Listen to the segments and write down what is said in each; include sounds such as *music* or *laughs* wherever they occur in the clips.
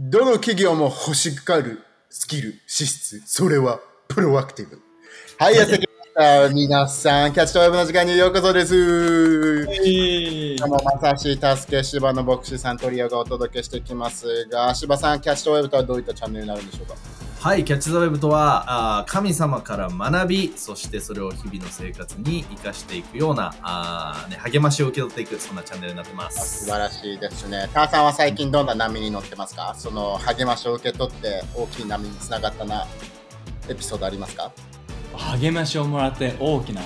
どの企業も欲しがるスキル、資質、それはプロアクティブ。はい、やってきました。皆さん、キャッチとウェブの時間にようこそです。今日もまさし、助け、芝の牧師さん、トリオがお届けしてきますが、芝さん、キャッチとウェブとはどういったチャンネルになるんでしょうか？はい、キャッチ・ザ・ウェブとはあー神様から学び、そしてそれを日々の生活に生かしていくようなあー、ね、励ましを受け取っていく、そんなチャンネルになってま素す。晴らしいですね。ターさんは最近どんな波に乗ってますか？その励ましを受け取って大きい波につながったなエピソードありますか？励ましをもらって大きな。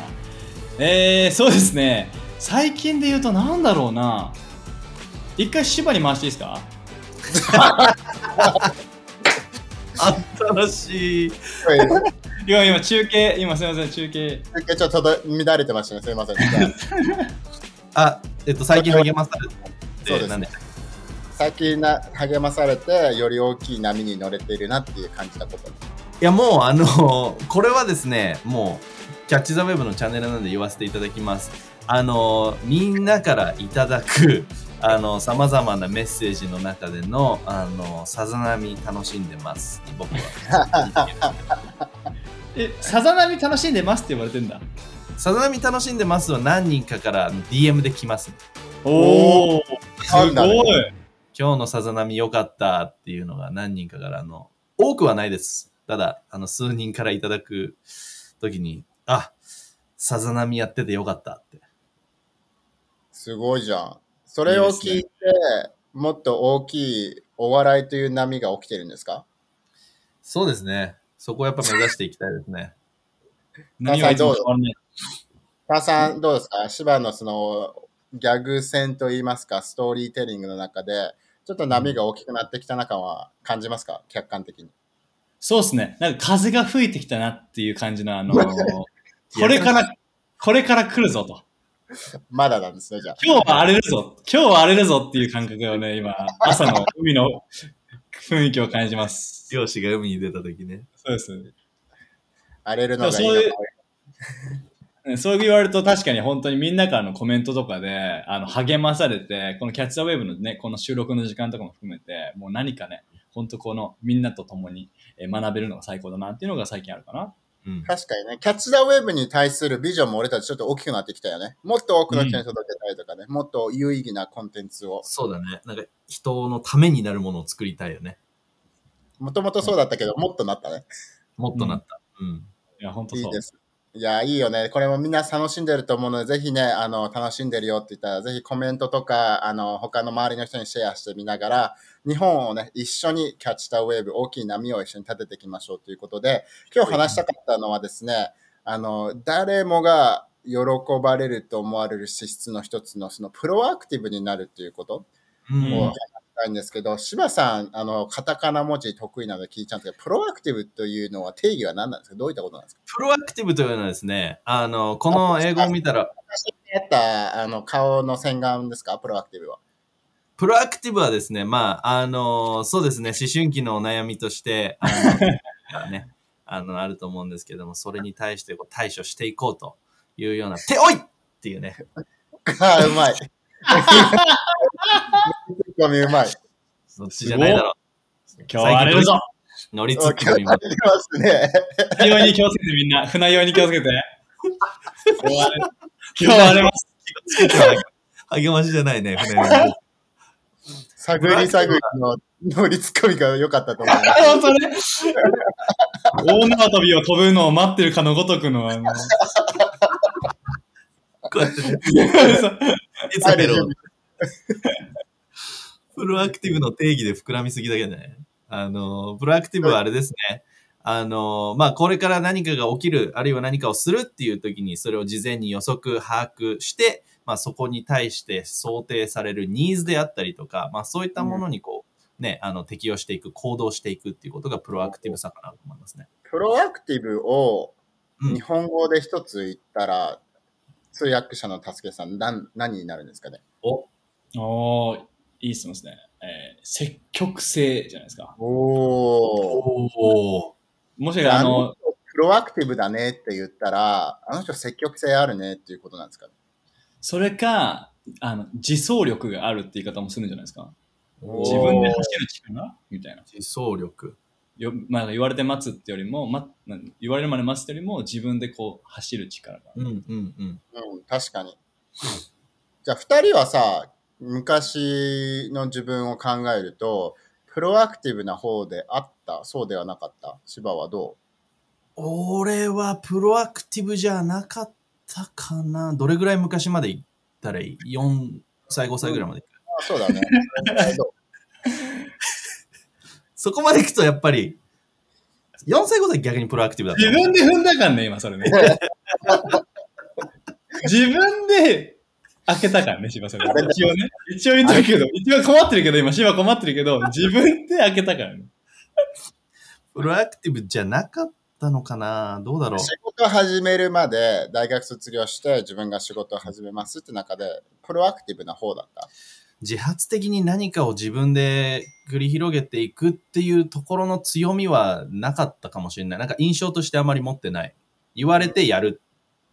えー、そうですね。最近で言うとなんだろうな。一回芝に回していいですか？*laughs* 新しい。今今中継今すみません中継ちょっと乱れてましたね。すいません。あ *laughs* あ、えっと、最近励まされて、そうですなんで最近な励まされてより大きい波に乗れているなっていう感じたこと。いやもうあのこれはですねもうキャッチ・ザ・ウェブのチャンネルなんで言わせていただきますあのみんなからいただくあのさまざまなメッセージの中でのあのさざ波楽しんでます。僕は。*laughs* えさざ波楽しんでますって言われてんだ？さざ波楽しんでますは何人かから DM で来ますおおすごい。今日のさざ波良かったっていうのが何人かからあの多くはないです。ただあの数人からいただく時にあさざ波やっててよかったって。すごいじゃん。それを聞いてもっと大きいお笑いという波が起きてるんですか？そうですね。そこをやっぱ目指していきたいですね。*laughs* 何がいつも変わらない？ターさんどうですか？芝のそのギャグ戦といいますかストーリーテリングの中でちょっと波が大きくなってきた中は感じますか？客観的に。そうですね。なんか風が吹いてきたなっていう感じのあのー *laughs* これからこれから来るぞとまだなんですね、じゃあ。今日は荒れるぞ今日は荒れるぞっていう感覚をね今 *laughs* 朝の海の雰囲気を感じます漁師が海に出た時ね。そうです荒れるのがいいそういうのそう言われると確かに本当にみんなからのコメントとかであの励まされて、このキャッチ・ザ・ウェブのね、この収録の時間とかも含めて、もう何かね、本当このみんなと共にえー学べるのが最高だなっていうのが最近あるかな。うん。確かにね、キャッチ・ザ・ウェブに対するビジョンも俺たちちょっと大きくなってきたよね。もっと多くの人に届けたいとかね、もっと有意義なコンテンツを。そうだね。なんか人のためになるものを作りたいよね。もともとそうだったけど、もっとなったね。もっとなった。うん。いや、本当そう。いいです。いや、いいよね。これもみんな楽しんでると思うので、ぜひね、あの、楽しんでるよって言ったら、ぜひコメントとか、あの、他の周りの人にシェアしてみながら、日本をね、一緒にキャッチ・タウェーブ、大きい波を一緒に立てていきましょうということで、今日話したかったのはですね、あの、誰もが喜ばれると思われる資質の一つの、その、プロアクティブになるっていうことうんうんを話したいんですけど、柴さん、あの、カタカナ文字得意なので聞いちゃうんですけど、プロアクティブというのは定義は何なんですか？どういったことなんですか？プロアクティブというのはですね、あの、この英語を見たら、あったあの顔の洗顔ですか？プロアクティブは。プロアクティブはですね、まあ、あの、そうですね、思春期のお悩みとして、あの、*laughs* ね、あの、あると思うんですけども、それに対してこう対処していこうというような、ておいっていうね、あ *laughs* あ、うまい。*laughs* うまい。そっちじゃないだろ今日は荒れるぞう。乗りツおッコミもありますね。船酔いに気をつけてみんな。船酔いに気をつけて。今日は荒れます。励ましじゃないね、*laughs* 船に探り探りの乗りツッコミが良かったと思います。本当ね。大縄跳びを飛ぶのを待ってるかのごとくの、あの、こうやって *laughs* いつベロプロアクティブの定義で膨らみすぎだけどね。あの、プロアクティブはあれですね。あの、まあ、これから何かが起きる、あるいは何かをするっていう時に、それを事前に予測、把握して、まあ、そこに対して想定されるニーズであったりとか、まあ、そういったものにこう、ね、あの、適用していく、行動していくっていうことがプロアクティブさかなと思いますね。プロアクティブをうん日本語で一つ言ったら、通訳者の助けさん、何何になるんですかね？おー、いい質問ですね。えー積極性じゃないですか。おお。おお。もしかあの、プロアクティブだねって言ったら、あの人積極性あるねっていうことなんですか？ねそれか、あの、自走力があるって言い方もするんじゃないですか。自分で走る力みたいな。自走力。よまあ、言われて待つってよりも、ま、言われるまで待つってよりも自分でこう走る力が。うんうんうん。うん、確かに。じゃあ、二人はさ、昔の自分を考えると、プロアクティブな方であったそうではなかった？芝はど俺はプロアクティブじゃなかったかな。どれぐらい昔まで行ったらいい ?4 歳、5歳ぐらいまであそうだね。*laughs* そこまで行くとやっぱり、4歳、5歳逆にプロアクティブだった。自分で踏んだかんね、今それね。*laughs* 自分で開けたからね、芝それ。一応ね。一応言ったけど、一応困ってるけど、今芝困ってるけど、自分で開けたからね。プロアクティブじゃなかったのかな？どうだろう？仕事を始めるまで大学卒業して自分が仕事を始めますって中でプロアクティブな方だった？自発的に何かを自分で繰り広げていくっていうところの強みはなかったかもしれない。なんか印象としてあまり持ってない。言われてやる。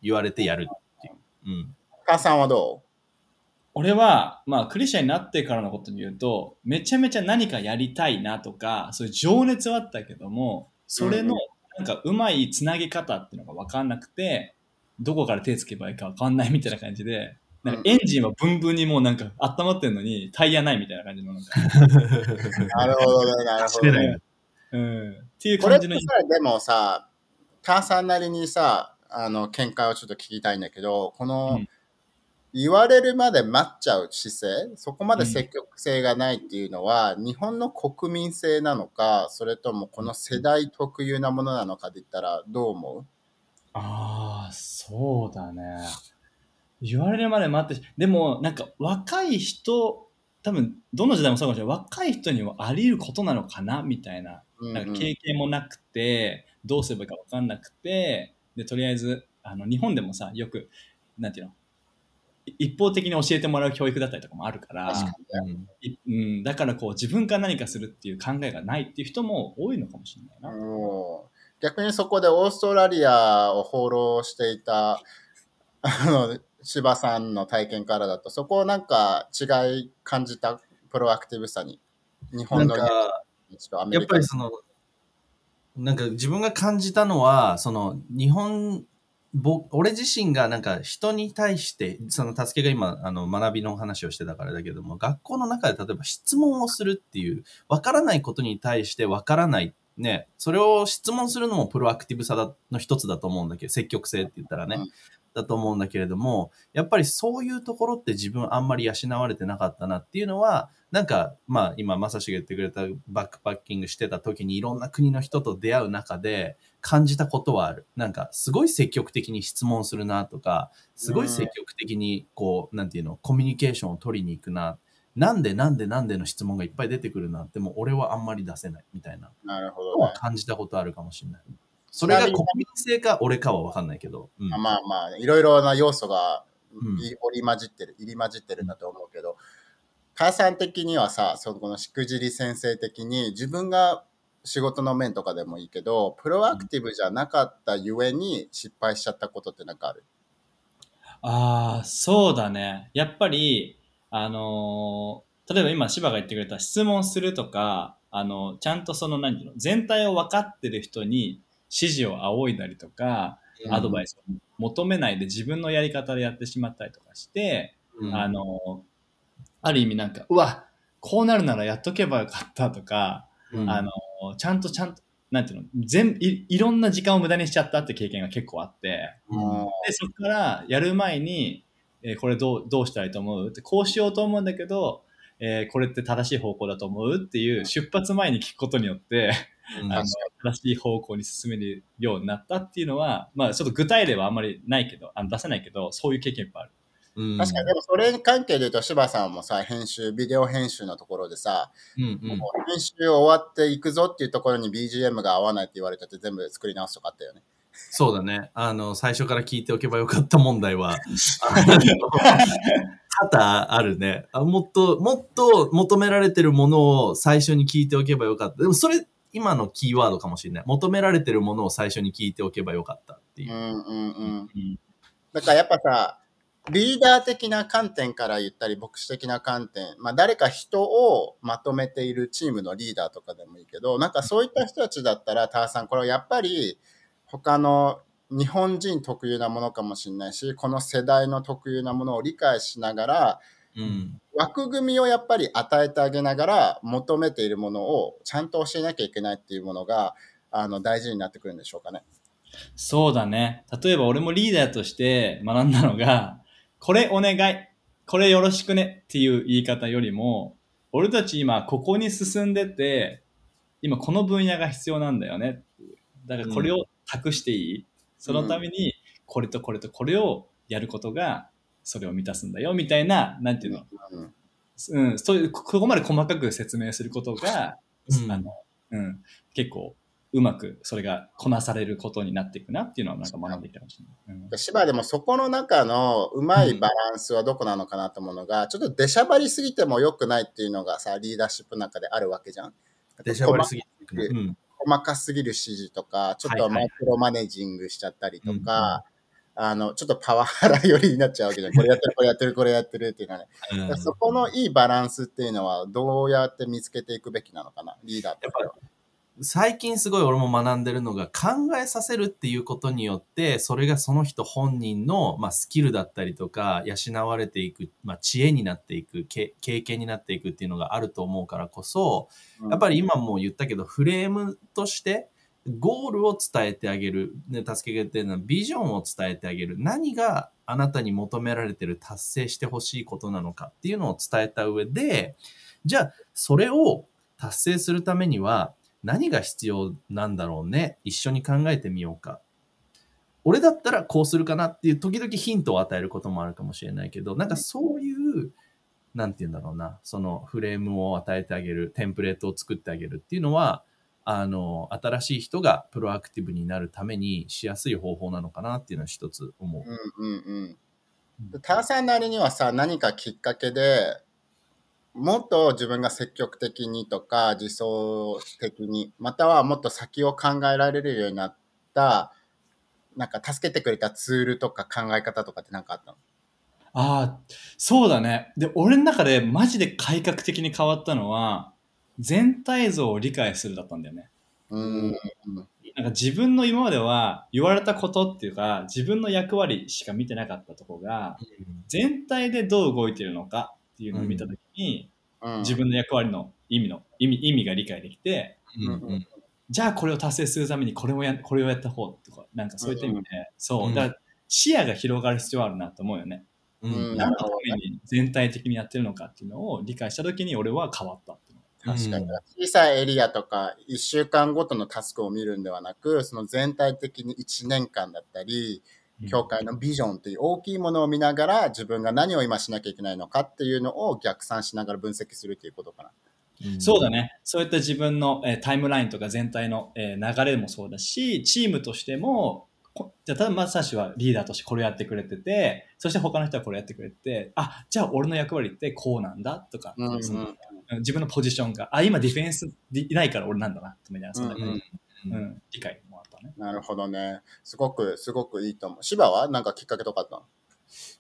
言われてやるっていう。うん。母さんはど俺は、まあ、クリスチャンになってからのことで言うと、めちゃめちゃ何かやりたいなとか、そういう情熱はあったけども、それの、なんか、うまいつなぎ方っていうのが分かんなくて、どこから手つけばいいか分かんないみたいな感じで、なんかエンジンはブンブンにもうなんか温まってるのに、タイヤないみたいな感じのなんか、う *laughs* なるほどね、なるほどね。うん。っていうこれ感じのってさ、でもさ、母さんなりにさ、あの、見解をちょっと聞きたいんだけど、この、うん言われるまで待っちゃう姿勢、そこまで積極性がないっていうのは、日本の国民性なのか、それともこの世代特有なものなのかで言ったらどう思う？ああ、そうだね。言われるまで待って、でもなんか若い人、多分どの時代もそうかもしれない。若い人にはあり得ることなのかな？みたいな。うんなんか経験もなくて、どうすればいいか分かんなくて、で、とりあえず、あの、日本でもさ、よく、なんていうの、い一方的に教えてもらう教育だったりとかもあるから、うん。だからこう自分から何かするっていう考えがないっていう人も多いのかもしれないな。逆にそこでオーストラリアを放浪していたあの柴さんの体験からだとそこをなんか違い感じたプロアクティブさに日本のやっぱりその、なんか自分が感じたのは、その日本、ぼ俺自身がなんか人に対して、その助けが今、あの学びの話をしてたからだけども、学校の中で例えば質問をするっていう、わからないことに対してわからない、ね、それを質問するのもプロアクティブさの一つだと思うんだけど、積極性って言ったらね。うんだと思うんだけれども、やっぱりそういうところって自分あんまり養われてなかったなっていうのは、なんか、まあ今、まさしが言ってくれたバックパッキングしてた時にいろんな国の人と出会う中で感じたことはある。なんか、すごい積極的に質問するなとか、すごい積極的にこう、なんていうの、コミュニケーションを取りに行くな。なんでなんでなんでの質問がいっぱい出てくるなっても俺はあんまり出せないみたいななるほのどね。は感じたことあるかもしれない。それが国民性か俺かは分かんないけど。うん。まあまあ、いろいろな要素が織り交じってる、入り混じってるんだと思うけど、母さん的にはさ、そこのしくじり先生的に自分が仕事の面とかでもいいけど、プロアクティブじゃなかったゆえに失敗しちゃったことってなんかある？ああ、そうだね。やっぱり、あのー例えば今、芝が言ってくれた質問するとか、あの、ちゃんとその、何ていうの、全体を分かってる人に指示を仰いだりとか、アドバイスを求めないで自分のやり方でやってしまったりとかして、うん。あの、ある意味なんか、うわ、こうなるならやっとけばよかったとか、うん。あの、ちゃんとちゃんと、なんていうの、全い、いろんな時間を無駄にしちゃったって経験が結構あって、うん。で、そこからやる前に、えーこれどう、どうしたらいいと思う？って、こうしようと思うんだけど、えーこれって正しい方向だと思う？っていう出発前に聞くことによって、うん。あの正しい方向に進めるようになったっていうのは、まあちょっと具体例はあんまりないけど、あの出せないけど、そういう経験いっぱいある。うん確かに、でもそれに関係で言うと、柴さんもさ、編集、ビデオ編集のところでさ、うんうんもう編集終わっていくぞっていうところに BGM が合わないって言われてて、全部作り直すとかあったよね。そうだね。あの、最初から聞いておけばよかった問題は、*laughs* 多々あるねあ。もっと、もっと求められてるものを最初に聞いておけばよかった。でもそれ、今のキーワードかもしれない。求められてるものを最初に聞いておけばよかったっていうう。んうんうん。だからやっぱさ、リーダー的な観点から言ったり、牧師的な観点、まあ誰か人をまとめているチームのリーダーとかでもいいけど、なんかそういった人たちだったら、ターさん、これはやっぱり他の日本人特有なものかもしれないし、この世代の特有なものを理解しながら、うん。枠組みをやっぱり与えてあげながら求めているものをちゃんと教えなきゃいけないっていうものがあの大事になってくるんでしょうかね。そうだね。例えば俺もリーダーとして学んだのが、これお願い、これよろしくねっていう言い方よりも、俺たち今ここに進んでて、今この分野が必要なんだよね。だからこれを託していい、そのためにこれとこれとこれをやることがそれを満たすんだよみたいな、なんていうの、うん。うん、そういう、ここまで細かく説明することが、うん。あの、うん、結構うまくそれがこなされることになっていくなっていうのはなんか学んできたかもしれない。うん。で芝でもそこの中のうまいバランスはどこなのかなと思うのが、ちょっと出しゃばりすぎても良くないっていうのがさ、リーダーシップの中であるわけじゃん。出しゃばりすぎてうん。細かすぎる指示とか、ちょっとはいはい。マイクロマネジングしちゃったりとうんか、あの、ちょっとパワハラ寄りになっちゃうわけじゃん。これやってる、これやってる、これやってるっていうのはね。うんそこのいいバランスっていうのはどうやって見つけていくべきなのかな、リーダーとしては。最近すごい俺も学んでるのが考えさせるっていうことによってそれがその人本人の、まあ、スキルだったりとか養われていく、まあ、知恵になっていくけ経験になっていくっていうのがあると思うからこそやっぱり今も言ったけどフレームとしてゴールを伝えてあげる、ね、助けてるのはビジョンを伝えてあげる。何があなたに求められてる達成してほしいことなのかっていうのを伝えた上でじゃあそれを達成するためには何が必要なんだろうね？一緒に考えてみようか。俺だったらこうするかなっていう時々ヒントを与えることもあるかもしれないけどなんかそういうなんて言うんだろうな。そのフレームを与えてあげるテンプレートを作ってあげるっていうのはあの新しい人がプロアクティブになるためにしやすい方法なのかなっていうのは一つ思う。うんうんうん。でターさんなりにはさ、何かきっかけでもっと自分が積極的にとか、自走的に、またはもっと先を考えられるようになった、なんか助けてくれたツールとか考え方とかって何かあったの？ああ、そうだね。で、俺の中でマジで改革的に変わったのは、全体像を理解するだったんだよね。うん。なんか自分の今までは言われたことっていうか、自分の役割しか見てなかったとこが、全体でどう動いてるのかっていうのを見たときに、うん、自分の役割の意味の、意味、意味が理解できて、じゃあこれを達成するためにこれをや、これをやった方とか、なんかそういった意味で、そうう、んだから視野が広がる必要あるなと思うよね。うんうん何のために全体的にやってるのかっていうのを理解したときに俺は変わった。確かに。小さいエリアとか、1週間ごとのタスクを見るんではなく、その全体的に1年間だったり、教会のビジョンという大きいものを見ながら、自分が何を今しなきゃいけないのかっていうのを逆算しながら分析するということかな。うんそうだね。そういった自分の、えータイムラインとか全体の、えー流れもそうだし、チームとしても、こじゃあ、ただまさしはリーダーとしてこれやってくれてて、そして他の人はこれやってくれてて、あ、じゃあ俺の役割ってこうなんだとか、うんうんその自分のポジションが、あ、今ディフェンスでいないから俺なんだな、みたいな、そんな、うんうんうん理解もあったね。なるほどね。すごく、すごくいいと思う。芝はなんかきっかけとかあったの？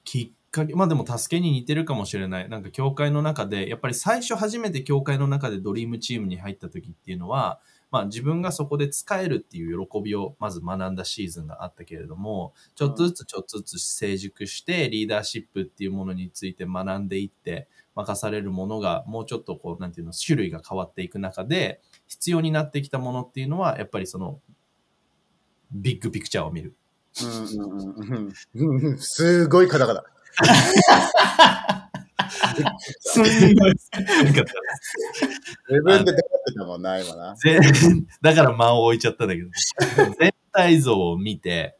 きっかけ、まあでも助けに似てるかもしれない。なんか教会の中で、やっぱり最初初めて教会の中でドリームチームに入った時っていうのは、まあ自分がそこで使えるっていう喜びをまず学んだシーズンがあったけれども、ちょっとずつちょっとずつ成熟してリーダーシップっていうものについて学んでいって、任されるものがもうちょっとこう、なんていうの、種類が変わっていく中で、必要になってきたものっていうのは、やっぱりその、ビッグピクチャーを見る。うんうんうんうんうん。*laughs* *laughs* すごい方々。*laughs* すんごい。なんか自分で出ってたもんな、今な。だから間を置いちゃったんだけど、全体像を見て、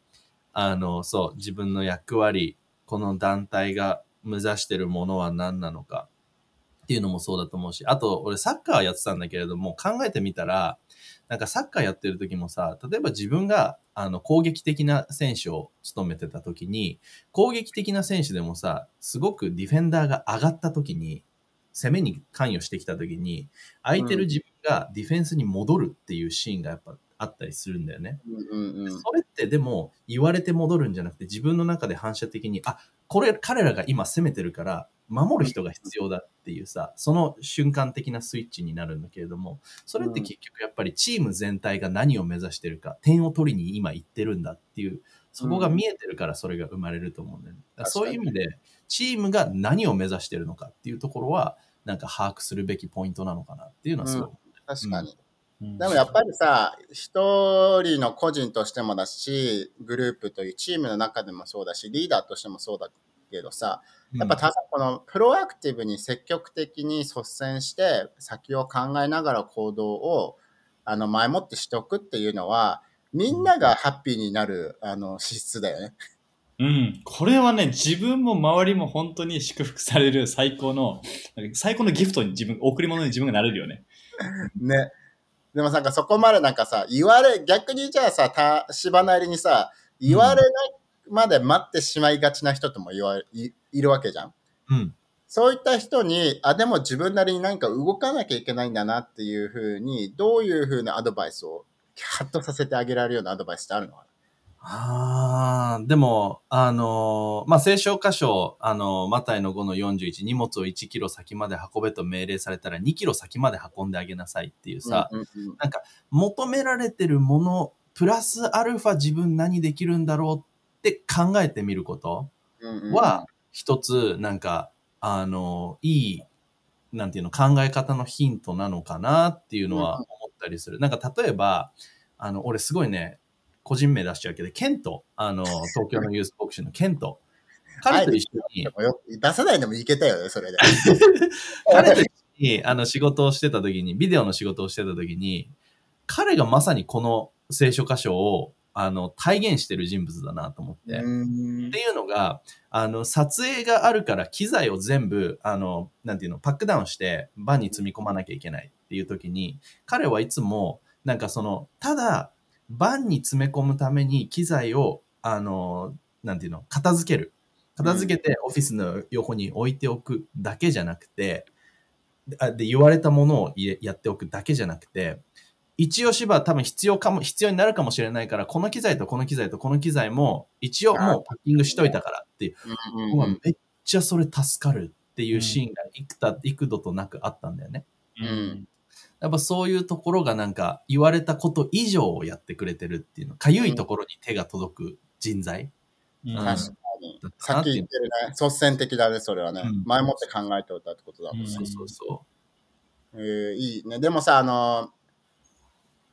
あの、そう、自分の役割、この団体が目指してるものは何なのかっていうのもそうだと思うし、あと、俺サッカーやってたんだけれども、考えてみたら、なんかサッカーやってる時もさ、例えば自分があの攻撃的な選手を務めてた時に、攻撃的な選手でもさ、すごくディフェンダーが上がった時に、攻めに関与してきた時に、空いてる自分がディフェンスに戻るっていうシーンがやっぱあったりするんだよね。うんうんうん。それってでも言われて戻るんじゃなくて自分の中で反射的に、あ、これ彼らが今攻めてるから守る人が必要だっていうさ、その瞬間的なスイッチになるんだけれども、それって結局やっぱりチーム全体が何を目指してるか、点を取りに今行ってるんだっていう、そこが見えてるからそれが生まれると思うんだよね。だそういう意味で、チームが何を目指してるのかっていうところは、なんか把握するべきポイントなのかなっていうのはすごい。確かに。うんでもやっぱりさ、一人の個人としてもだし、グループというチームの中でもそうだし、リーダーとしてもそうだけどさ、やっぱただこのプロアクティブに積極的に率先して先を考えながら行動をあの前もってしておくっていうのは、みんながハッピーになるあの資質だよね。うん、これはね、自分も周りも本当に祝福される最高の、最高のギフトに自分、贈り物に自分がなれるよね。ね。でもなんかそこまでなんかさ、言われ、逆にじゃあさ、た、芝なりにさ、言われないまで待ってしまいがちな人とも言わいいるわけじゃん。うん。そういった人に、あ、でも自分なりに何か動かなきゃいけないんだなっていうふうに、どういうふうなアドバイスを、ハッとさせてあげられるようなアドバイスってあるのかああ、でも、あのーまあ、聖書箇所、あのーマタイの5の41、荷物を1キロ先まで運べと命令されたら2キロ先まで運んであげなさいっていうなさ、うんうんうんなんか、求められてるもの、プラスアルファ自分何できるんだろうって考えてみることは、一つ、なんか、あの、いい、なんていうの、考え方のヒントなのかなっていうのは思ったりする。なんか、例えば、あの、俺すごいね、個人名出しちゃうけど、ケント、あの、東京のユースボクシングのケント。彼と一緒に出さないでもいけたよね、それで。*laughs* 彼と一緒に、あの、仕事をしてた時に、ビデオの仕事をしてた時に、彼がまさにこの聖書箇所を、あの、体現してる人物だなと思って。うんっていうのが、あの、撮影があるから機材を全部、あの、なんていうの、パックダウンして、バンに積み込まなきゃいけないっていう時に、彼はいつも、なんかその、ただ、バンに詰め込むために機材を、あの、なんていうの、片付ける。片付けてオフィスの横に置いておくだけじゃなくて、あで、言われたものをやっておくだけじゃなくて、一応芝多分必要かも、必要になるかもしれないから、この機材とこの機材とこの機材も一応もうパッキングしといたからっていう、うんめっちゃそれ助かるっていうシーンが幾多幾度となくあったんだよね。うんやっぱそういうところがなんか言われたこと以上をやってくれてるっていうの、かゆいところに手が届く人材うん確かに。さっき言ってるね、率先的だね、それはね。うん前もって考えておいたってことだもんね。うんそうそうそえーいいね。でもさ、あの、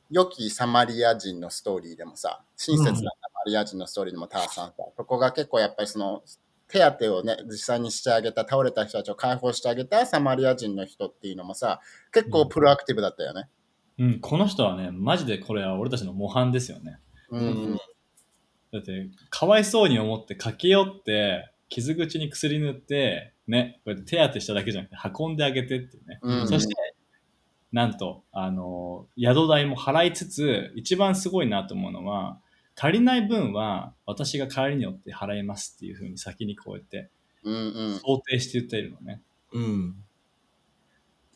良きサマリア人のストーリーでもさ、親切なサマリア人のストーリーでもターさんさ、そこが結構やっぱりその、手当てをね、実際にしてあげた、倒れた人たちを解放してあげたサマリア人の人っていうのもさ、結構プロアクティブだったよね。うん、この人はね、マジでこれは俺たちの模範ですよね。うん。うんだって、かわいそうに思って駆け寄って、傷口に薬塗って、ね、こうやって手当てしただけじゃなくて運んであげてっていうね。うんそして、なんと、あの、宿代も払いつつ、一番すごいなと思うのは、足りない分は私が帰りによって払いますっていうふうに先にこうやってうんうん。想定して言っているのね。う。うん。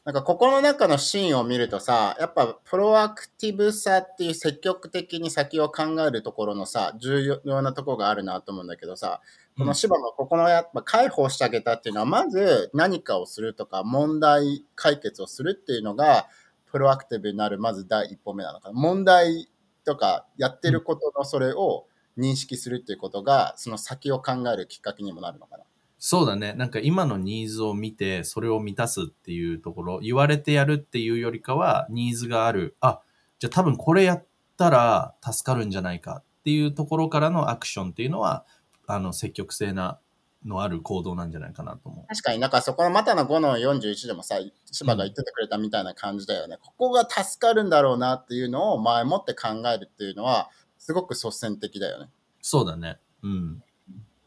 なんかここの中のシーンを見るとさ、やっぱプロアクティブさっていう積極的に先を考えるところのさ、重要なところがあるなと思うんだけどさ、この芝のここのやっぱ解放してあげたっていうのは、まず何かをするとか問題解決をするっていうのが、プロアクティブになるまず第一歩目なのかな。問題とかやってることのそれを認識するっていうことが、その先を考えるきっかけにもなるのかな。そうだね。なんか今のニーズを見て、それを満たすっていうところ、言われてやるっていうよりかは、ニーズがある。あ、じゃあ多分これやったら助かるんじゃないかっていうところからのアクションっていうのは、あの、積極性な、のある行動なんじゃないかなと思う。確かになんかそこのまたの5の41でもさ、芝が言っててくれたみたいな感じだよね。ここが助かるんだろうなっていうのを前もって考えるっていうのは、すごく率先的だよね。そうだね。うん。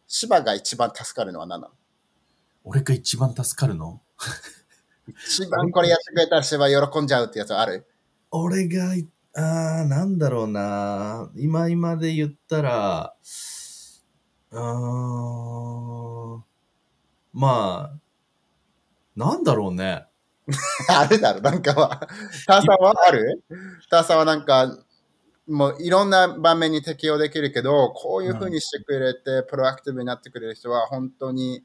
芝が一番助かるのは何？なの俺が一番助かるの？一番これやってくれたら芝喜んじゃうってやつはある？俺がい、あー、なんだろうな。今今で言ったら、うーん、まあ、なんだろうね。*laughs* あるだろ、なんかは。ターさんはある？ターさんはなんか、もういろんな場面に適用できるけど、こういう風にしてくれて、プロアクティブになってくれる人は、本当に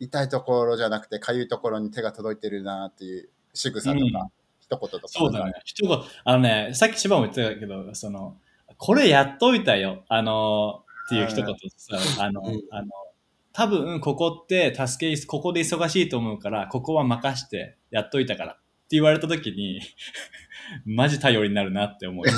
痛いところじゃなくて、かゆいところに手が届いてるなっていう仕草とか、うん一言とか。そうだね。一言、あのね、さっき芝も言ってたけど、その、これやっといたよ。あの、っていう一言さ、あの、うん。あの、多分ここって助け、ここで忙しいと思うから、ここは任してやっといたからって言われた時に、*laughs* マジ頼りになるなって思う。*laughs*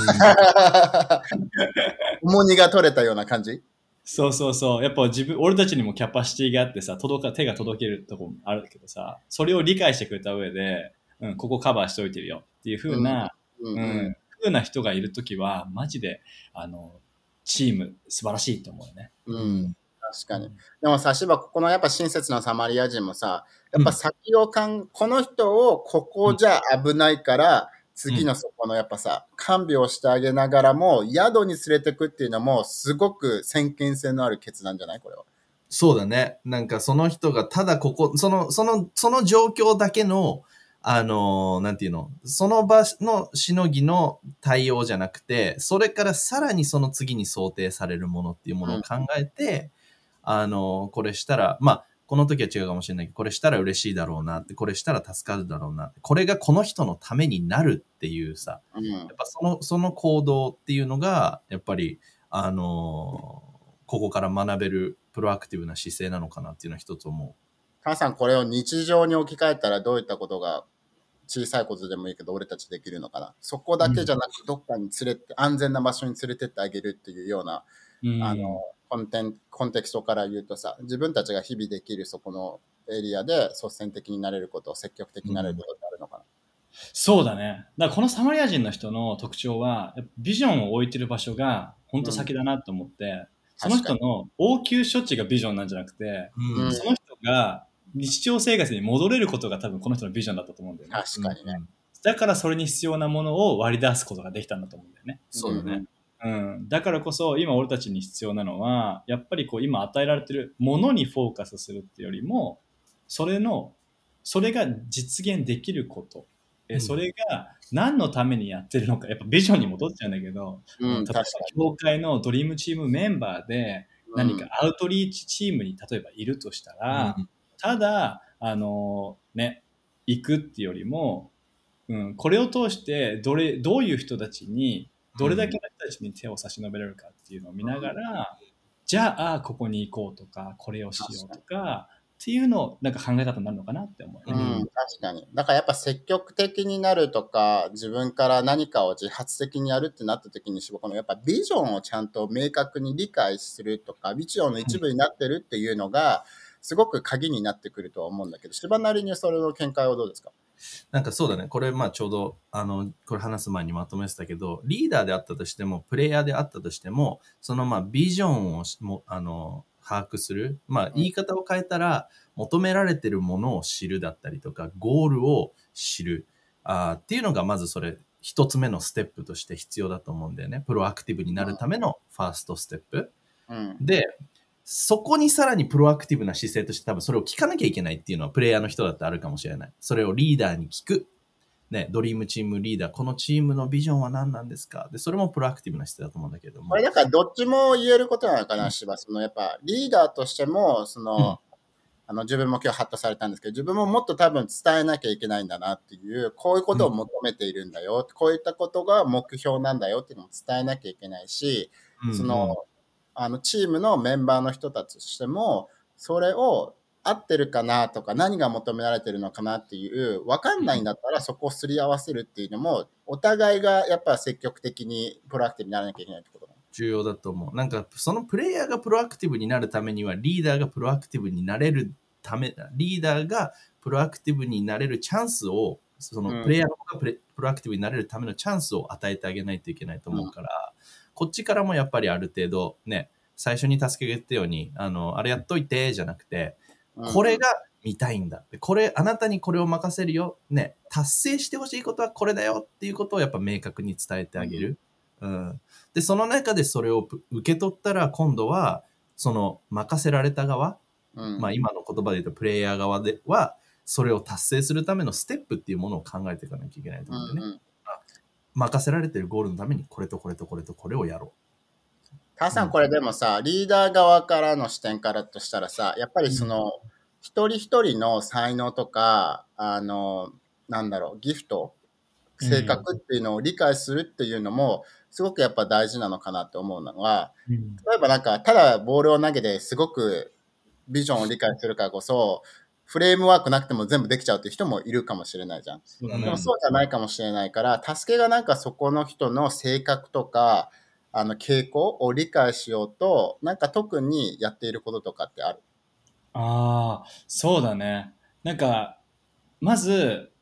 重荷が取れたような感じ？そうそうそう。やっぱ自分、俺たちにもキャパシティがあってさ、届か、手が届けるとこもあるけどさ、それを理解してくれた上で、うん、ここカバーしておいてるよっていう風な、うん。うん、風な人がいるときは、マジで、あの、チーム素晴らしいと思うよね。うん、確かに。でもさ、芝、ここのやっぱ親切なサマリア人もさ、やっぱ先をかん、この人をここじゃ危ないから、次のそこのやっぱさ、看病をしてあげながらも、宿に連れてくっていうのも、すごく先見性のある決断じゃないこれは。そうだね。なんかその人がただここ、その、その、その状況だけの、あの、なんていうの、その場のしのぎの対応じゃなくて、それからさらにその次に想定されるものっていうものを考えて、あの、これしたら、まあ、この時は違うかもしれないけど、これしたら嬉しいだろうなって、これしたら助かるだろうな。これがこの人のためになるっていうさ、うん。やっぱその、その行動っていうのが、やっぱり、あのここから学べるプロアクティブな姿勢なのかなっていうのは一つ思母さん、これを日常に置き換えたらどういったことが小さいことでもいいけど、俺たちできるのかな。そこだけじゃなく、どっかに連れて、安全な場所に連れてってあげるっていうような、うんあの、コンテンコンテクストから言うとさ、自分たちが日々できるそこのエリアで率先的になれること、積極的になれることってあるのかな。そうだね。だからこのサマリア人の人の特徴は、ビジョンを置いてる場所が本当先だなと思って、その人の応急処置がビジョンなんじゃなくて、う。うんその人が日常生活に戻れることが多分この人のビジョンだったと思うんだよね。確かにね。だからそれに必要なものを割り出すことができたんだと思うんだよね。そうだね。うん、だからこそ今俺たちに必要なのはやっぱりこう今与えられてるものにフォーカスするっていうよりもそれのそれが実現できることえうんそれが何のためにやってるのかやっぱビジョンに戻っちゃうんだけど、うん、例えば確か教会のドリームチームメンバーでに。何かアウトリーチチームに例えばいるとしたら、ただ、あのね、行くっていうよりも、うん、これを通してどれ、どういう人たちに、どれだけの人たちに手を差し伸べられるかっていうのを見ながら、じゃあ、ここに行こうとか、これをしようとか、っていうのを、なんか考え方になるのかなって思うね。うん、確かに。だからやっぱ積極的になるとか、自分から何かを自発的にやるってなった時に、このやっぱビジョンをちゃんと明確に理解するとか、ビジョンの一部になってるっていうのが、すごく鍵になってくるとは思うんだけど、芝なりにそれの見解はどうですか？なんかそうだね。これ、まあちょうど、あの、これ話す前にまとめてたけど、リーダーであったとしても、プレイヤーであったとしても、そのまあビジョンをしも、あの、把握する。まあ言い方を変えたら、求められてるものを知るだったりとか、ゴールを知る。あーっていうのがまずそれ、一つ目のステップとして必要だと思うんだよね。プロアクティブになるためのファーストステップ。うん。で、そこにさらにプロアクティブな姿勢として多分それを聞かなきゃいけないっていうのはプレイヤーの人だってあるかもしれない。それをリーダーに聞く。ね、ドリームチームリーダー、このチームのビジョンは何なんですか？で、それもプロアクティブな姿勢だと思うんだけれどもこれ。だからどっちも言えることなのかな、芝。そのやっぱリーダーとしても、その、あの自分も今日ハッとされたんですけど、自分ももっと多分伝えなきゃいけないんだなっていう、こういうことを求めているんだよ、こういったことが目標なんだよっていうのも伝えなきゃいけないし、うんその、あのチームのメンバーの人たちとしても、それを合ってるかなとか、何が求められてるのかなっていう、分かんないんだったらそこをすり合わせるっていうのも、お互いがやっぱ積極的にプロアクティブにならなきゃいけないってことだ重要だと思う。なんか、そのプレイヤーがプロアクティブになるためには、リーダーがプロアクティブになれるため、リーダーがプロアクティブになれるチャンスを、そのプレイヤーがプレ、プロアクティブになれるためのチャンスを与えてあげないといけないと思うから、こっちからもやっぱりある程度ね、最初に助けが言ったように、あの、あれやっといて、じゃなくて、うんこれが見たいんだ。でこれ、あなたにこれを任せるよ。ね、達成してほしいことはこれだよっていうことをやっぱ明確に伝えてあげる。うん。で、その中でそれをぷ受け取ったら、今度は、その任せられた側、うんまあ今の言葉で言うとプレイヤー側では、それを達成するためのステップっていうものを考えていかなきゃいけないとうん思うんだよね。うん任せられてるゴールのためにこれとこれとこれとこれをやろ母さん、これでもさ、リーダー側からの視点からとしたらさ、やっぱりその、一人一人の才能とか、あの、なんだろう、ギフト、性格っていうのを理解するっていうのも、すごくやっぱ大事なのかなって思うのは、うん。例えばなんか、ただボールを投げてすごくビジョンを理解するからこそ、フレームワークなくても全部できちゃうっていう人もいるかもしれないじゃん。そうでもそうじゃないかもしれないから、助けがなんかそこの人の性格とか、あの傾向を理解しようと、なんか特にやっていることとかってある？ああ、そうだね。なんか、まず、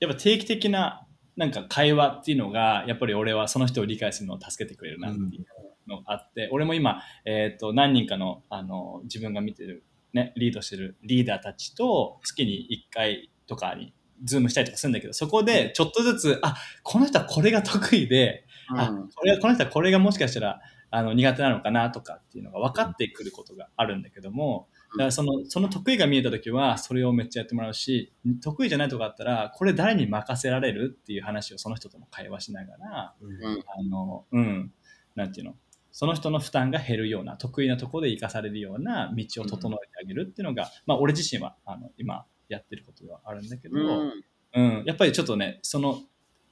やっぱ定期的ななんか会話っていうのが、やっぱり俺はその人を理解するのを助けてくれるなっていうのがあって、俺も今、えっ、と、何人かの、あの、自分が見てる、ね、リードしてるリーダーたちと月に1回とかにズームしたりとかするんだけど、そこでちょっとずつ、あ、この人はこれが得意で、あうん。これはこの人はこれがもしかしたらあの苦手なのかなとかっていうのが分かってくることがあるんだけどもだからそのその得意が見えた時はそれをめっちゃやってもらうし得意じゃないとかあったらこれ誰に任せられるっていう話をその人とも会話しながらうん。あのうん。なんていうの？その人の負担が減るような得意なところで生かされるような道を整えてあげるっていうのが、まあ俺自身はあの今やってることではあるんだけど、うんうん、やっぱりちょっとね、その、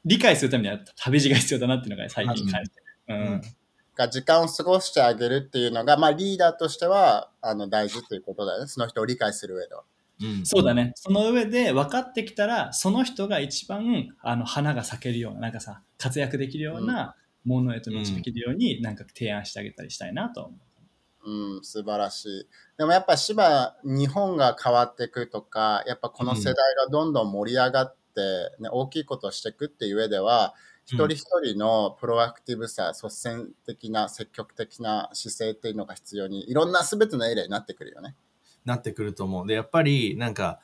理解するためには旅路が必要だなっていうのが最近感じてる。うん。が時間を過ごしてあげるっていうのが、まあリーダーとしてはあの大事ということだよね。その人を理解する上では。うんそうだね。その上で分かってきたら、その人が一番、あの、花が咲けるような、なんかさ、活躍できるようなものへと導けるように、なんか提案してあげたりしたいなと思うん、素晴らしい。でもやっぱ芝、日本が変わっていくとか、やっぱこの世代がどんどん盛り上がって、ね大きいことをしていくっていう上では、一人一人のプロアクティブさ、率先的な積極的な姿勢っていうのが必要に、いろんな全てのエリアになってくるよね。なってくると思う。で、やっぱりなんか、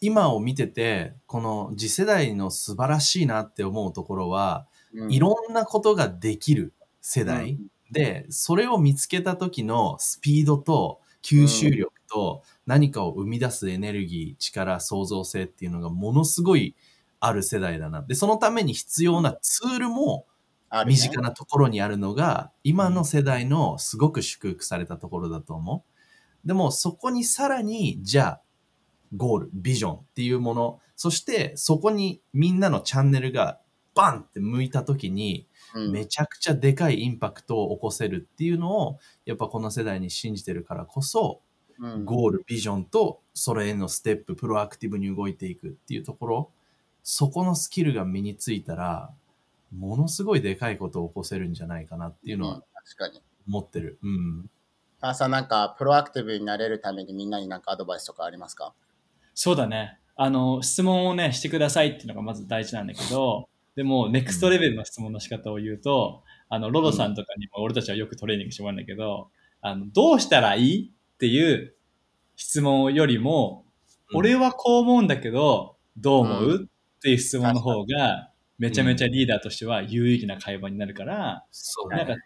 今を見てて、この次世代の素晴らしいなって思うところは、うんいろんなことができる世代、で、それを見つけた時のスピードと吸収力と何かを生み出すエネルギー、力、創造性っていうのがものすごいある世代だな。で、そのために必要なツールも身近なところにあるのが、今の世代のすごく祝福されたところだと思う。でもそこにさらに、じゃあ、ゴール、ビジョンっていうもの、そしてそこにみんなのチャンネルがバンって向いた時に、うんめちゃくちゃでかいインパクトを起こせるっていうのを、やっぱこの世代に信じてるからこそ、うんゴール、ビジョンとそれへのステップ、プロアクティブに動いていくっていうところ、そこのスキルが身についたら、ものすごいでかいことを起こせるんじゃないかなっていうのうんは確かに。思ってる。うん。あさんなんか、プロアクティブになれるためにみんなになんかアドバイスとかありますか？そうだね。あの、質問をね、してくださいっていうのがまず大事なんだけど、でも、ネクストレベルの質問の仕方を言うと、あの、ロドさんとかにも俺たちはよくトレーニングしてもらうんだけど、あの、どうしたらいいっていう質問よりも、うん。俺はこう思うんだけど、どう思う、うっていう質問の方が、めちゃめちゃリーダーとしては有意義な会話になるから、そうだね。なんか、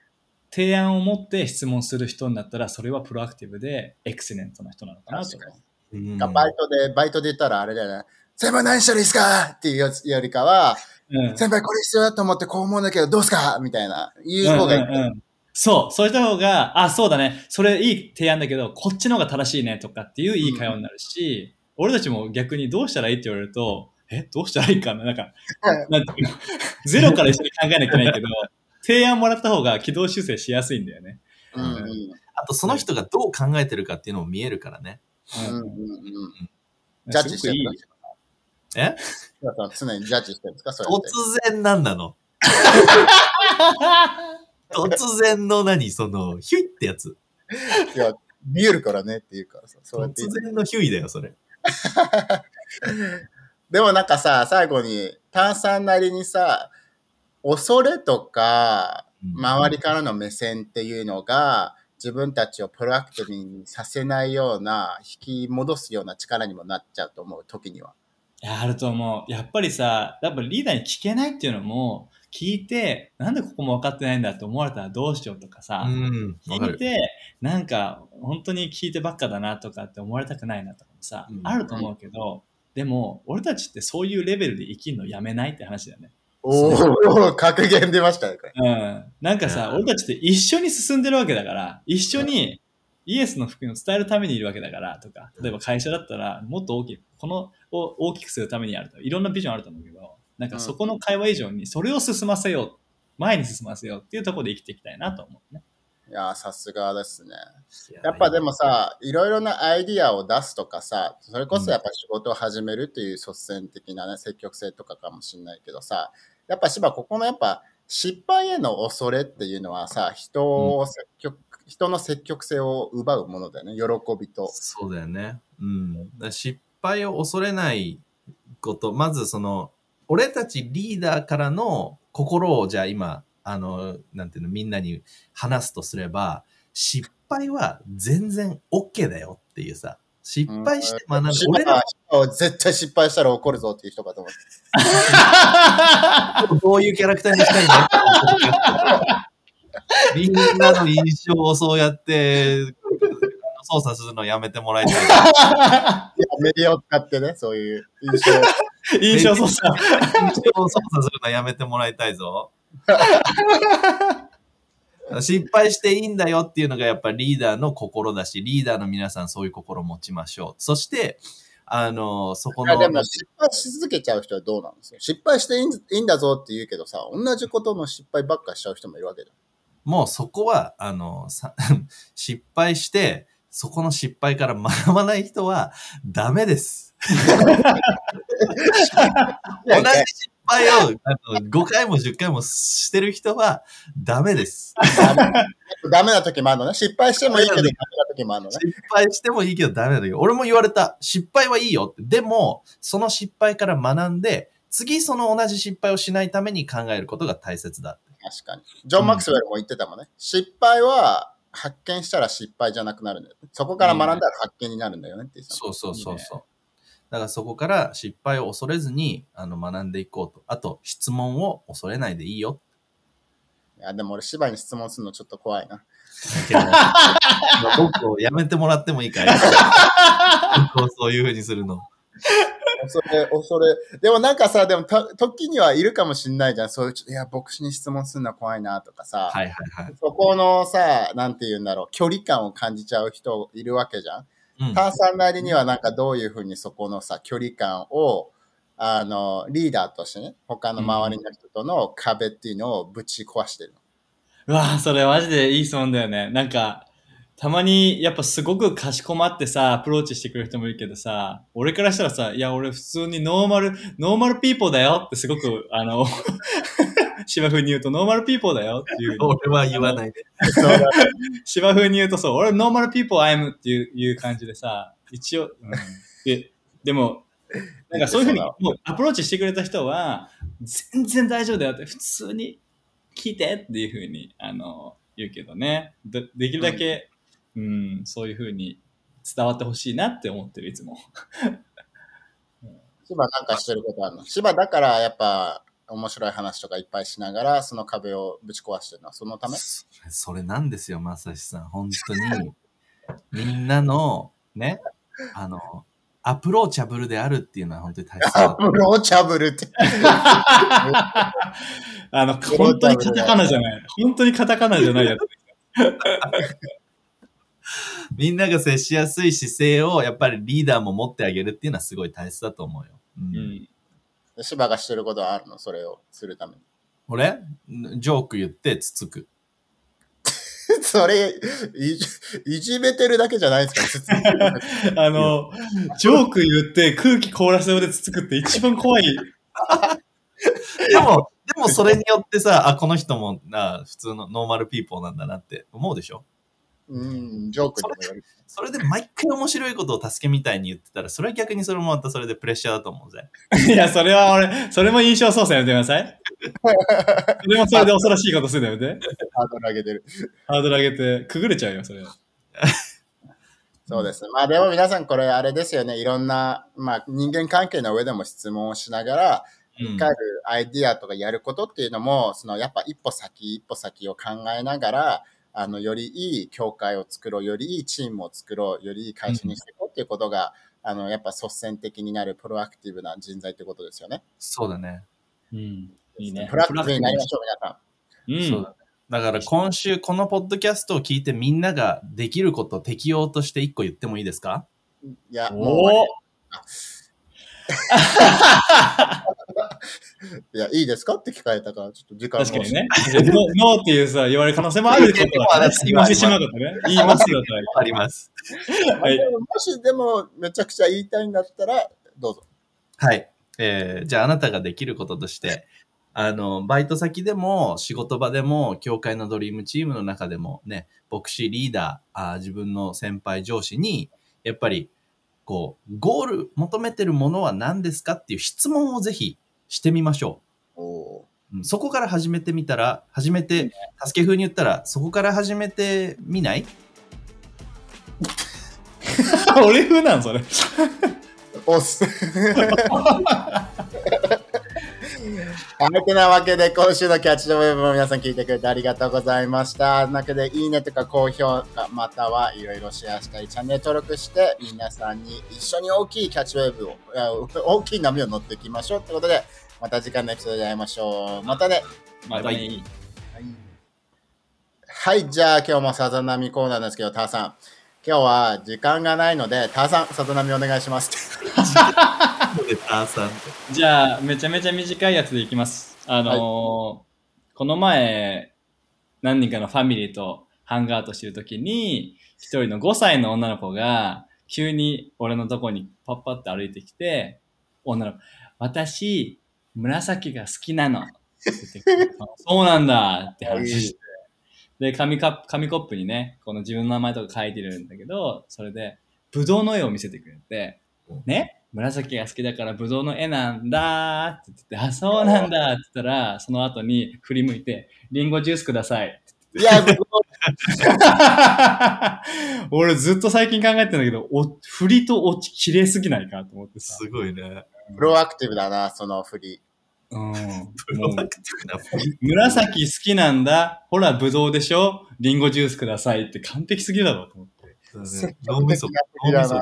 提案を持って質問する人になったら、それはプロアクティブでエクセレントな人なのかなと確かバイトで、バイトで言ったらあれだよね。先輩何したらいいですか？っていうよりかは、うん。先輩これ必要だと思ってこう思うんだけどどうすか？みたいな。言う方がいい。うんうんうん。そう、そうした方が、あ、そうだね、それいい提案だけど、こっちの方が正しいねとかっていういい会話になるし、俺たちも逆にどうしたらいいって言われると、え、どうしたらいいかな？なんか、なんていうの、*laughs* ゼロから一緒に考えなきゃいけないけど、提案もらった方が軌道修正しやすいんだよね。うんうん。あとその人がどう考えてるかっていうのも見えるからね。うんうんうんうん。ジャッジしてるえ？常にジャッジしてるんですか？それ。突然なんなの？*laughs* 突然の何その、ヒュイってやつ。いや、見えるからねっていうからさ。そうやって突然のヒュイだよ、それ。*laughs* でもなんかさ、最後に、炭酸なりにさ、恐れとか、周りからの目線っていうのが、自分たちをプロアクティブにさせないような、引き戻すような力にもなっちゃうと思う、時には。いや、あると思う。やっぱりさ、やっぱリーダーに聞けないっていうのも、聞いて、なんでここも分かってないんだって思われたらどうしようとかさ、うん。聞いて、なんか、本当に聞いてばっかだなとかって思われたくないなとかもさ、うんあると思うけど、でも、俺たちってそういうレベルで生きるのやめないって話だよね。おお、格言出ましたね。うん。なんかさ、うん俺たちって一緒に進んでるわけだから、一緒にイエスの福音を伝えるためにいるわけだから、とか、例えば会社だったら、もっと大きい、このを大きくするためにあると。いろんなビジョンあると思うけど、なんかそこの会話以上に、それを進ませよう、前に進ませようっていうところで生きていきたいなと思うね。いやー、さすがですね。やっぱでもさ、いろいろなアイディアを出すとかさ、それこそやっぱ仕事を始めるっていう率先的なね、積極性とかかもしれないけどさ、やっぱ芝、ここのやっぱ失敗への恐れっていうのはさ、人を積極、人の積極性を奪うものだよね、喜びと。そうだよね。うん。だ失敗を恐れないこと、まずその、俺たちリーダーからの心をじゃあ今、あの、なんていうの、みんなに話すとすれば、失敗は全然 OK だよっていうさ、失敗して学ぶ。芝俺ら芝絶対失敗したら怒るぞっていう人かと思って。を *laughs* どういうキャラクターにしたいんだ *laughs* みんなの印象をそうやって操作するのやめてもらいたい。メディアを使ってね、そういう印象。*laughs* 印象操作。印象を操作するのやめてもらいたいぞ。失敗していいんだよっていうのがやっぱりリーダーの心だし、リーダーの皆さんそういう心を持ちましょう。そして、あの、そこの、でも失敗し続けちゃう人はどうなんですか？失敗していいんだぞって言うけどさ、同じことの失敗ばっかしちゃう人もいるわけじもうそこは、あの、さ *laughs* 失敗して、そこの失敗から学ばない人はダメです。*laughs* 同じ失敗をあの5回も10回もしてる人はダメです。*laughs* ダメな時もあるのね。失敗してもいいけどダメな時もあるのね。失敗してもいいけどダメだよ。俺も言われた。失敗はいいよって。でも、その失敗から学んで、次その同じ失敗をしないために考えることが大切だ。確かに。ジョン・マクスウェルも言ってたもんね。失敗は発見したら失敗じゃなくなるんだよ。そこから学んだら発見になるんだよねって言ってたもんそうそうそうそう。だからそこから失敗を恐れずにあの学んでいこうと。あと、質問を恐れないでいいよ。いや、でも俺、芝に質問するのちょっと怖いな。*laughs* 僕をやめてもらってもいいかい *laughs* 僕をそういう風にするの。恐れ、恐れ。でもなんかさ、でもた時にはいるかもしんないじゃん。そういう、いや、牧師に質問するのは怖いなとかさ。はいはいはい。そこのさ、なんて言うんだろう、距離感を感じちゃう人いるわけじゃん。うんターさんなりにはなんかどういうふうにそこのさ、距離感を、あの、リーダーとしてね、他の周りの人との壁っていうのをぶち壊してるの。うわぁ、それマジでいい質問だよね。なんか、たまにやっぱすごくかしこまってさ、アプローチしてくれる人もいるけどさ、俺からしたらさ、いや俺普通にノーマル、normal people だよってすごく、あの、*laughs* 芝風に言うと normal people だよっていう。俺は言わないで。芝風に言うとそう、俺 normal people I'm っていういう感じでさ、一応、うん、ででも、なんかそういうふうにもうアプローチしてくれた人は、全然大丈夫だよって、普通に聞いてっていうふうにあの言うけどね。でできるだけ、うん、そういうふうに伝わってほしいなって思ってる、いつも。*laughs* 芝なんかしてることあるの？芝だからやっぱ面白い話とかいっぱいしながらその壁をぶち壊してるのはそのため？それそれなんですよ、まさしさん。本当に、みんなの、ね、あの、アプローチャブルであるっていうのは本当に大切だアプローチャブルって。*laughs* あの、本当にカタカナじゃない。本当にカタカナじゃないやつ。*laughs* みんなが接しやすい姿勢をやっぱりリーダーも持ってあげるっていうのはすごい大切だと思うよ。うんうん。芝がしてることはあるの？それをするために。俺？ジョーク言ってつつく。*laughs* それいじ、いじめてるだけじゃないですか？*laughs* あの、ジョーク言って空気凍らせようでつつくって一番怖い。でも、でもそれによってさ、あ、この人もな普通の normal people なんだなって思うでしょ？うん、ジョークにもよる。それで毎回面白いことを助けみたいに言ってたら、それは逆にそれもまたそれでプレッシャーだと思うぜ。*laughs* いや、それは俺、それも印象操作やめてください。*laughs* それもそれで恐ろしいことするのやめて。ハードル上げてる。ハードル上げて、くぐれちゃうよ、それ。*laughs* そうですね。まあでも皆さんこれあれですよね。いろんな、まあ人間関係の上でも質問をしながら、うんかるアイディアとかやることっていうのも、そのやっぱ一歩先、一歩先を考えながら、あの、よりいい教会を作ろう、よりいいチームを作ろう、よりいい会社にしていこうっていうことが、あの、やっぱ率先的になるプロアクティブな人材ってことですよね。そうだね。うん。いいね。プラックになりましょう、皆さん。うん。そうだから今週このポッドキャストを聞いてみんなができること適用として一個言ってもいいですか？いや、もうおおいや、いいですか？って聞かれたから、ちょっと時間確かにね。*laughs* ノーノーっていうさ、言われる可能性もあることだからね。言わせてしまうことね。言いますよ、あります。はいでももしでもめちゃくちゃ言いたいんだったら、どうぞ。はい。えーじゃああなたができることとして、あの、バイト先でも仕事場でも、協会のドリームチームの中でもね、牧師リーダー、あー自分の先輩上司に、やっぱり、こう、ゴール、求めてるものは何ですかっていう質問をぜひしてみましょう。うんそこから始めてみたら、始めて、助け風に言ったら、そこから始めてみない？*laughs* 俺風なんそれ。おっす。*laughs* はい、てなわけで、今週のキャッチドウェブも皆さん聞いてくれてありがとうございました。なわけで、いいねとか高評価、またはいろいろシェアしたり、チャンネル登録して、皆さんに一緒に大きいキャッチウェブを、大きい波を乗っていきましょうってことで、また次回のエピソードで会いましょう。またね。またいい。はい、じゃあ今日もさざ波コーナーですけど、ターさん。今日は時間がないので、ターさん、さざ波お願いします。*laughs* じゃあ、めちゃめちゃ短いやつでいきます。あのーこの前、何人かのファミリーとハンガーアウトしてるときに、一人の5歳の女の子が、急に俺のとこにパッパって歩いてきて、女の子、私、紫が好きなの。って言ってきてあそうなんだって話して。で、紙カップ、紙コップにね、この自分の名前とか書いてるんだけど、それで、ブドウの絵を見せてくれて、ね、紫が好きだからブドウの絵なんだって言ってて、あ、そうなんだって言ったら、その後に振り向いて、リンゴジュースください。いや、僕も *laughs* 俺ずっと最近考えてんだけど、お振りと落ち綺麗すぎないかと思ってさ。すごいね。プロアクティブだな、その振り。うん。プロアクティブなフリー紫好きなんだ。ほら、ブドウでしょリンゴジュースくださいって完璧すぎるだろうと思って。そうね脳みそ、脳みそが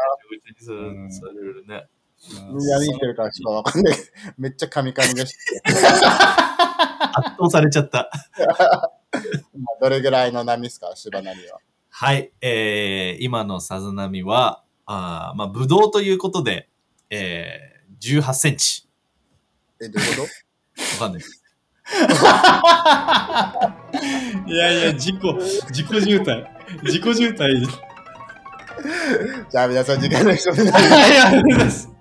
上手うんにさされるね。いや、見てるからちょっとわかんない。*laughs* めっちゃカミカミでした。*laughs* 圧倒されちゃった。*laughs* どれぐらいの波ですか、芝波は。はい。えー、今のさざ波は、あーまあ、ぶどうということで、えー、18センチ。え、どういうこわかんない。いやいや、事故、事故渋滞。事故渋滞。じゃあ皆さん、次回の人になりはい、ありがとうございます。